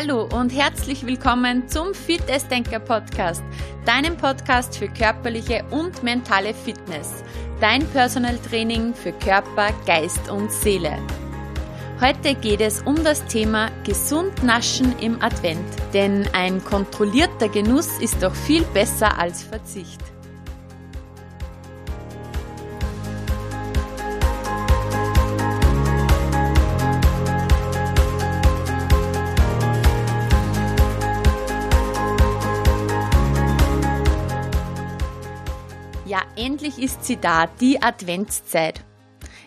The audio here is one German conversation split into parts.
Hallo und herzlich willkommen zum Fitnessdenker Podcast, deinem Podcast für körperliche und mentale Fitness, dein Personal Training für Körper, Geist und Seele. Heute geht es um das Thema gesund naschen im Advent, denn ein kontrollierter Genuss ist doch viel besser als Verzicht. Ja, endlich ist sie da, die Adventszeit.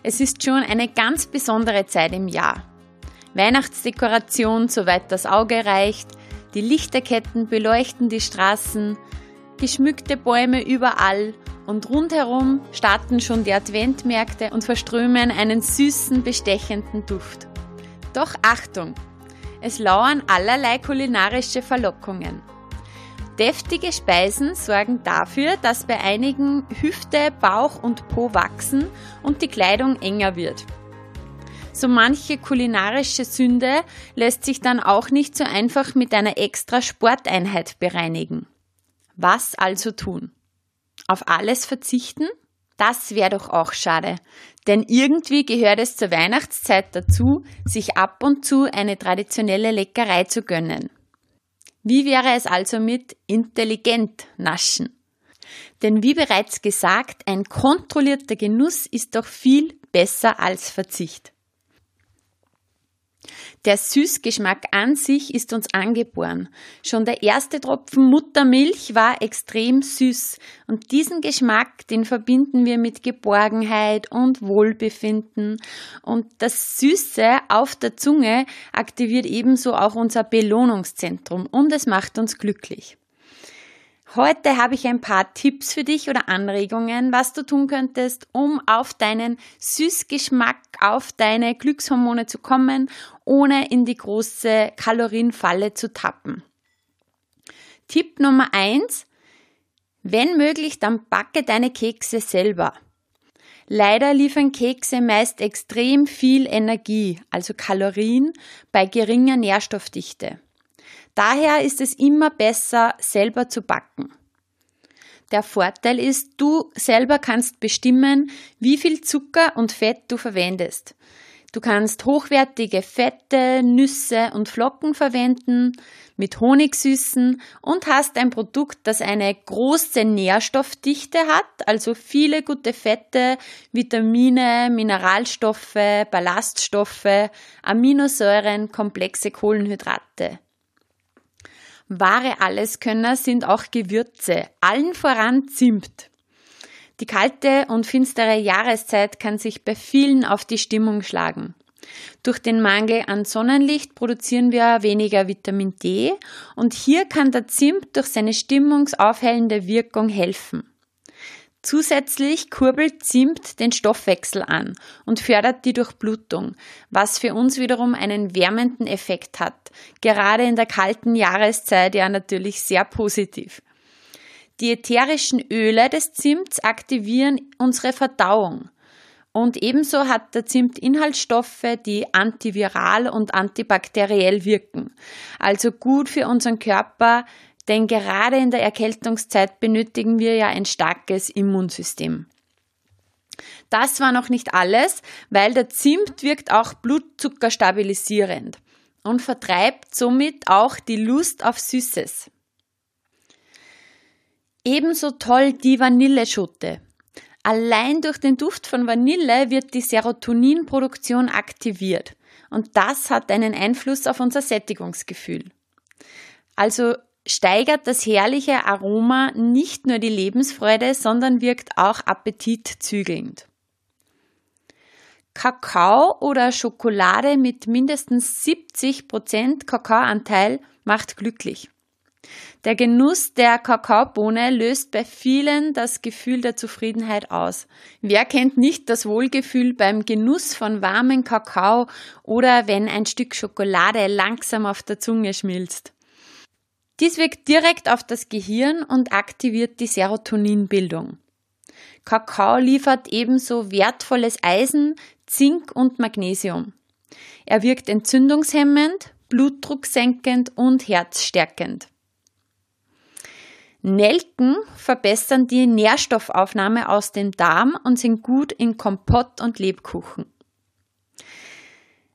Es ist schon eine ganz besondere Zeit im Jahr. Weihnachtsdekoration, soweit das Auge reicht, die Lichterketten beleuchten die Straßen, geschmückte Bäume überall und rundherum starten schon die Adventmärkte und verströmen einen süßen, bestechenden Duft. Doch Achtung! Es lauern allerlei kulinarische Verlockungen. Deftige Speisen sorgen dafür, dass bei einigen Hüfte, Bauch und Po wachsen und die Kleidung enger wird. So manche kulinarische Sünde lässt sich dann auch nicht so einfach mit einer extra Sporteinheit bereinigen. Was also tun? Auf alles verzichten? Das wäre doch auch schade, denn irgendwie gehört es zur Weihnachtszeit dazu, sich ab und zu eine traditionelle Leckerei zu gönnen. Wie wäre es also mit intelligent naschen? Denn wie bereits gesagt, ein kontrollierter Genuss ist doch viel besser als Verzicht. Der Süßgeschmack an sich ist uns angeboren. Schon der erste Tropfen Muttermilch war extrem süß und diesen Geschmack, den verbinden wir mit Geborgenheit und Wohlbefinden und das Süße auf der Zunge aktiviert ebenso auch unser Belohnungszentrum und es macht uns glücklich. Heute habe ich ein paar Tipps für dich oder Anregungen, was du tun könntest, um auf deinen Süßgeschmack, auf deine Glückshormone zu kommen, ohne in die große Kalorienfalle zu tappen. Tipp Nummer eins: Wenn möglich, dann backe deine Kekse selber. Leider liefern Kekse meist extrem viel Energie, also Kalorien, bei geringer Nährstoffdichte. Daher ist es immer besser, selber zu backen. Der Vorteil ist, du selber kannst bestimmen, wie viel Zucker und Fett du verwendest. Du kannst hochwertige Fette, Nüsse und Flocken verwenden, mit Honigsüßen und hast ein Produkt, das eine große Nährstoffdichte hat, also viele gute Fette, Vitamine, Mineralstoffe, Ballaststoffe, Aminosäuren, komplexe Kohlenhydrate. Wahre Alleskönner sind auch Gewürze, allen voran Zimt. Die kalte und finstere Jahreszeit kann sich bei vielen auf die Stimmung schlagen. Durch den Mangel an Sonnenlicht produzieren wir weniger Vitamin D und hier kann der Zimt durch seine stimmungsaufhellende Wirkung helfen. Zusätzlich kurbelt Zimt den Stoffwechsel an und fördert die Durchblutung, was für uns wiederum einen wärmenden Effekt hat. Gerade in der kalten Jahreszeit ja natürlich sehr positiv. Die ätherischen Öle des Zimts aktivieren unsere Verdauung. Und ebenso hat der Zimt Inhaltsstoffe, die antiviral und antibakteriell wirken. Also gut für unseren Körper, denn gerade in der Erkältungszeit benötigen wir ja ein starkes Immunsystem. Das war noch nicht alles, weil der Zimt wirkt auch Blutzucker stabilisierend und vertreibt somit auch die Lust auf Süßes. Ebenso toll die Vanilleschote. Allein durch den Duft von Vanille wird die Serotoninproduktion aktiviert und das hat einen Einfluss auf unser Sättigungsgefühl. Also steigert das herrliche Aroma nicht nur die Lebensfreude, sondern wirkt auch appetitzügelnd. Kakao oder Schokolade mit mindestens 70% Kakaoanteil macht glücklich. Der Genuss der Kakaobohne löst bei vielen das Gefühl der Zufriedenheit aus. Wer kennt nicht das Wohlgefühl beim Genuss von warmen Kakao oder wenn ein Stück Schokolade langsam auf der Zunge schmilzt? Dies wirkt direkt auf das Gehirn und aktiviert die Serotoninbildung. Kakao liefert ebenso wertvolles Eisen, Zink und Magnesium. Er wirkt entzündungshemmend, blutdrucksenkend und herzstärkend. Nelken verbessern die Nährstoffaufnahme aus dem Darm und sind gut in Kompott und Lebkuchen.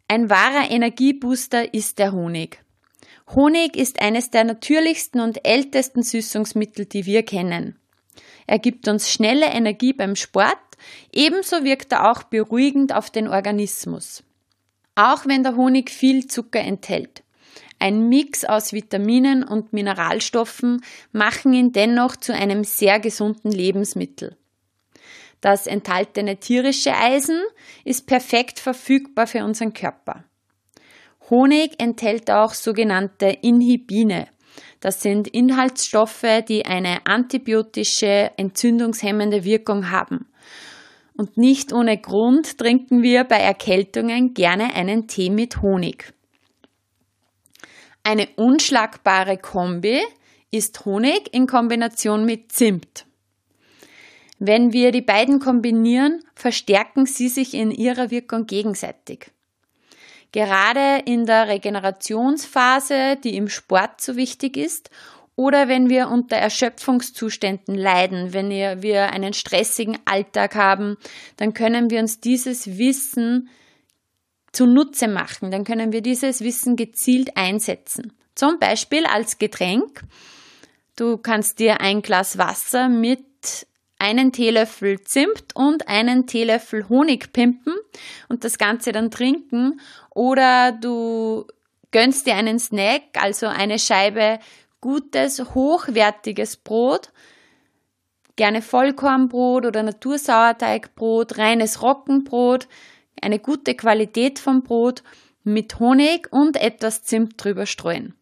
Ein wahrer Energiebooster ist der Honig. Honig ist eines der natürlichsten und ältesten Süßungsmittel, die wir kennen. Er gibt uns schnelle Energie beim Sport, ebenso wirkt er auch beruhigend auf den Organismus. Auch wenn der Honig viel Zucker enthält. Ein Mix aus Vitaminen und Mineralstoffen machen ihn dennoch zu einem sehr gesunden Lebensmittel. Das enthaltene tierische Eisen ist perfekt verfügbar für unseren Körper. Honig enthält auch sogenannte Inhibine. Das sind Inhaltsstoffe, die eine antibiotische, entzündungshemmende Wirkung haben. Und nicht ohne Grund trinken wir bei Erkältungen gerne einen Tee mit Honig. Eine unschlagbare Kombi ist Honig in Kombination mit Zimt. Wenn wir die beiden kombinieren, verstärken sie sich in ihrer Wirkung gegenseitig. Gerade in der Regenerationsphase, die im Sport so wichtig ist, oder wenn wir unter Erschöpfungszuständen leiden, wenn wir einen stressigen Alltag haben, dann können wir uns dieses Wissen zunutze machen. Dann können wir dieses Wissen gezielt einsetzen. Zum Beispiel als Getränk. Du kannst dir ein Glas Wasser mit einen Teelöffel Zimt und einen Teelöffel Honig pimpen und das Ganze dann trinken. Oder du gönnst dir einen Snack, also eine Scheibe gutes, hochwertiges Brot, gerne Vollkornbrot oder Natursauerteigbrot, reines Roggenbrot, eine gute Qualität vom Brot mit Honig und etwas Zimt drüber streuen.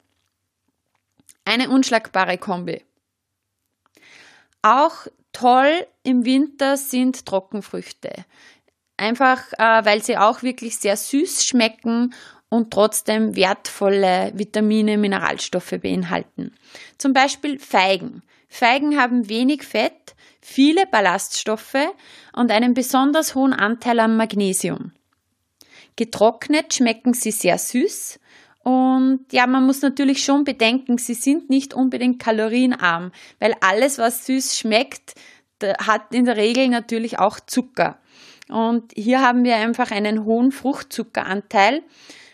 Eine unschlagbare Kombi. Auch toll im Winter sind Trockenfrüchte. Einfach, äh, weil sie auch wirklich sehr süß schmecken und trotzdem wertvolle Vitamine, Mineralstoffe beinhalten. Zum Beispiel Feigen. Feigen haben wenig Fett, viele Ballaststoffe und einen besonders hohen Anteil an Magnesium. Getrocknet schmecken sie sehr süß und ja, man muss natürlich schon bedenken, sie sind nicht unbedingt kalorienarm, weil alles, was süß schmeckt, hat in der Regel natürlich auch Zucker. Und hier haben wir einfach einen hohen Fruchtzuckeranteil.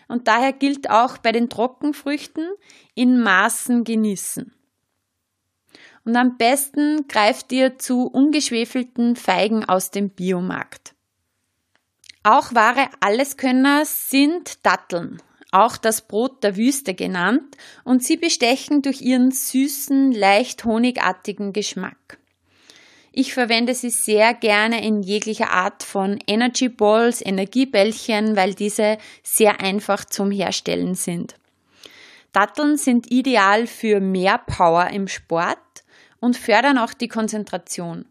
Und daher gilt auch bei den Trockenfrüchten in Maßen genießen. Und am besten greift ihr zu ungeschwefelten Feigen aus dem Biomarkt. Auch wahre Alleskönner sind Datteln, auch das Brot der Wüste genannt, und sie bestechen durch ihren süßen, leicht honigartigen Geschmack. Ich verwende sie sehr gerne in jeglicher Art von Energy Balls, Energiebällchen, weil diese sehr einfach zum Herstellen sind. Datteln sind ideal für mehr Power im Sport und fördern auch die Konzentration.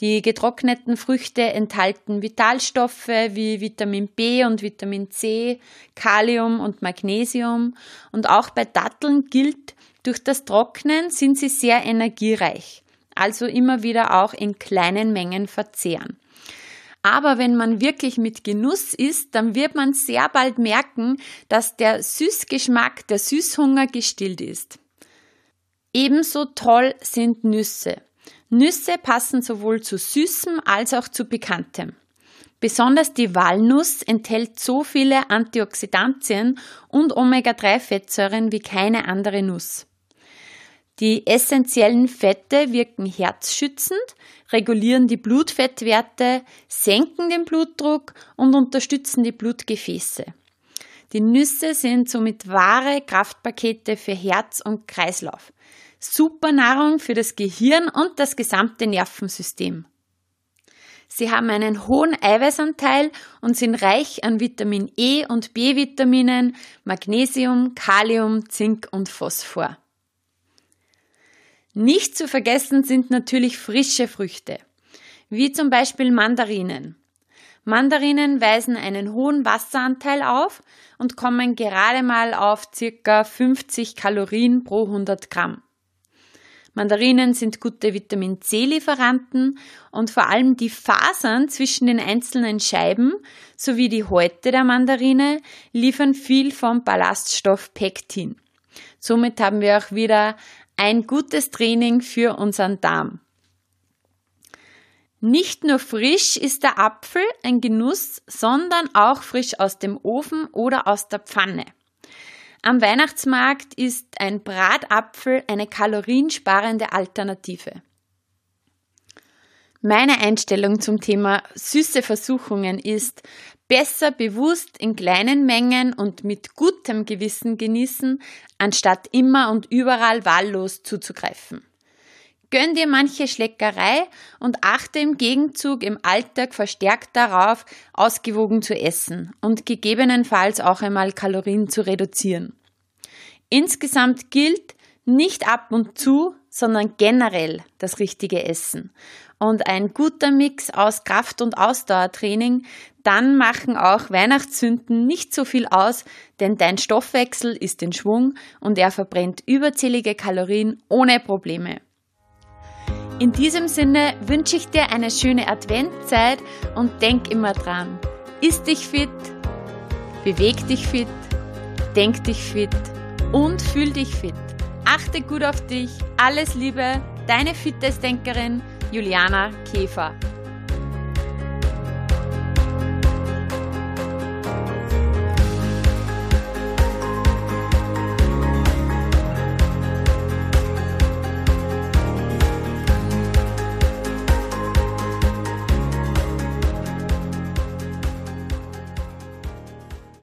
Die getrockneten Früchte enthalten Vitalstoffe wie Vitamin B und Vitamin C, Kalium und Magnesium und auch bei Datteln gilt, durch das Trocknen sind sie sehr energiereich, also immer wieder auch in kleinen Mengen verzehren. Aber wenn man wirklich mit Genuss isst, dann wird man sehr bald merken, dass der Süßgeschmack, der Süßhunger gestillt ist. Ebenso toll sind Nüsse. Nüsse passen sowohl zu Süßem als auch zu Bekanntem. Besonders die Walnuss enthält so viele Antioxidantien und Omega-3-Fettsäuren wie keine andere Nuss. Die essentiellen Fette wirken herzschützend, regulieren die Blutfettwerte, senken den Blutdruck und unterstützen die Blutgefäße. Die Nüsse sind somit wahre Kraftpakete für Herz und Kreislauf. Super Nahrung für das Gehirn und das gesamte Nervensystem. Sie haben einen hohen Eiweißanteil und sind reich an Vitamin E und B-Vitaminen, Magnesium, Kalium, Zink und Phosphor. Nicht zu vergessen sind natürlich frische Früchte, wie zum Beispiel Mandarinen. Mandarinen weisen einen hohen Wasseranteil auf und kommen gerade mal auf ca. 50 Kalorien pro 100 Gramm. Mandarinen sind gute Vitamin C-Lieferanten und vor allem die Fasern zwischen den einzelnen Scheiben sowie die Häute der Mandarine liefern viel vom Ballaststoff Pektin. Somit haben wir auch wieder ein gutes Training für unseren Darm. Nicht nur frisch ist der Apfel ein Genuss, sondern auch frisch aus dem Ofen oder aus der Pfanne. Am Weihnachtsmarkt ist ein Bratapfel eine kaloriensparende Alternative. Meine Einstellung zum Thema süße Versuchungen ist, besser bewusst in kleinen Mengen und mit gutem Gewissen genießen, anstatt immer und überall wahllos zuzugreifen. Gönn dir manche Schleckerei und achte im Gegenzug im Alltag verstärkt darauf, ausgewogen zu essen und gegebenenfalls auch einmal Kalorien zu reduzieren. Insgesamt gilt nicht ab und zu, sondern generell das richtige Essen. Und ein guter Mix aus Kraft- und Ausdauertraining, dann machen auch Weihnachtssünden nicht so viel aus, denn dein Stoffwechsel ist in Schwung und er verbrennt überzählige Kalorien ohne Probleme. In diesem Sinne wünsche ich dir eine schöne Adventzeit und denk immer dran. Ist dich fit, beweg dich fit, denk dich fit und fühl dich fit. Achte gut auf dich. Alles Liebe, deine Fitnessdenkerin Juliana Käfer.